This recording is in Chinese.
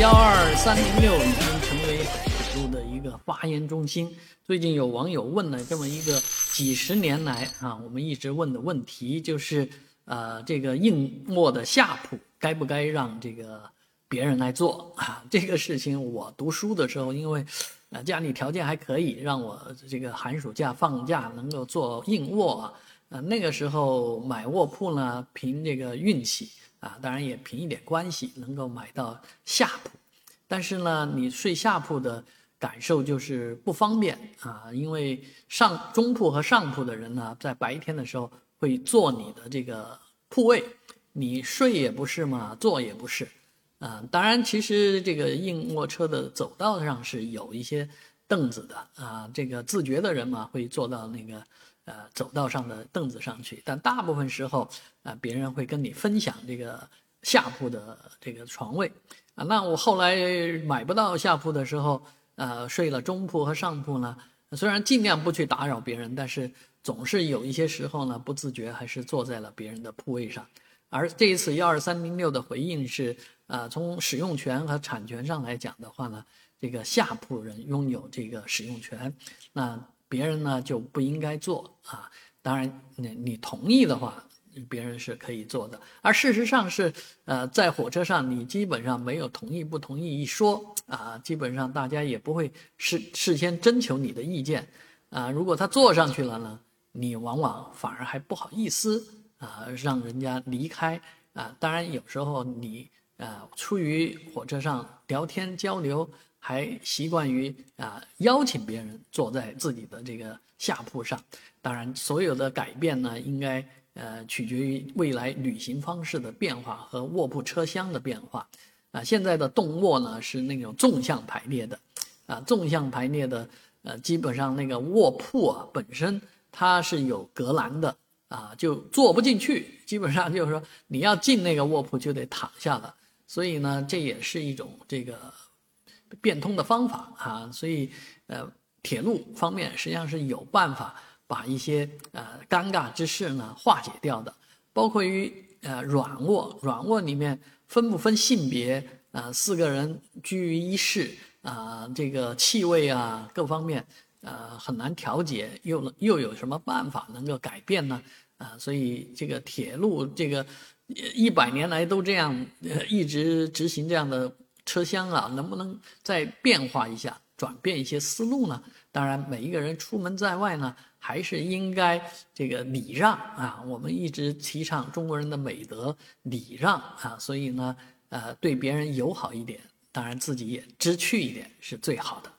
幺二三零六已经成为铁路的一个发言中心。最近有网友问了这么一个几十年来啊，我们一直问的问题，就是呃，这个硬卧的下铺该不该让这个别人来做啊？这个事情我读书的时候，因为呃家里条件还可以，让我这个寒暑假放假能够做硬卧啊。呃，那个时候买卧铺呢，凭这个运气。啊，当然也凭一点关系能够买到下铺，但是呢，你睡下铺的感受就是不方便啊，因为上中铺和上铺的人呢，在白天的时候会坐你的这个铺位，你睡也不是嘛，坐也不是，啊，当然其实这个硬卧车的走道上是有一些凳子的啊，这个自觉的人嘛会坐到那个。呃，走道上的凳子上去，但大部分时候，啊，别人会跟你分享这个下铺的这个床位，啊，那我后来买不到下铺的时候，呃，睡了中铺和上铺呢，虽然尽量不去打扰别人，但是总是有一些时候呢，不自觉还是坐在了别人的铺位上。而这一次幺二三零六的回应是，呃，从使用权和产权上来讲的话呢，这个下铺人拥有这个使用权，那。别人呢就不应该做啊，当然，你你同意的话，别人是可以做的。而事实上是，呃，在火车上你基本上没有同意不同意一说啊，基本上大家也不会事事先征求你的意见啊。如果他坐上去了呢，你往往反而还不好意思啊，让人家离开啊。当然有时候你啊，出于火车上聊天交流。还习惯于啊邀请别人坐在自己的这个下铺上，当然所有的改变呢，应该呃取决于未来旅行方式的变化和卧铺车厢的变化，啊现在的动卧呢是那种纵向排列的，啊纵向排列的呃基本上那个卧铺啊本身它是有隔栏的。啊就坐不进去，基本上就是说你要进那个卧铺就得躺下了，所以呢这也是一种这个。变通的方法啊，所以呃，铁路方面实际上是有办法把一些呃尴尬之事呢化解掉的，包括于呃软卧，软卧里面分不分性别啊，四个人居于一室啊，这个气味啊各方面呃很难调节，又能又有什么办法能够改变呢？啊，所以这个铁路这个一百年来都这样呃一直执行这样的。车厢啊，能不能再变化一下，转变一些思路呢？当然，每一个人出门在外呢，还是应该这个礼让啊。我们一直提倡中国人的美德，礼让啊。所以呢，呃，对别人友好一点，当然自己也知趣一点，是最好的。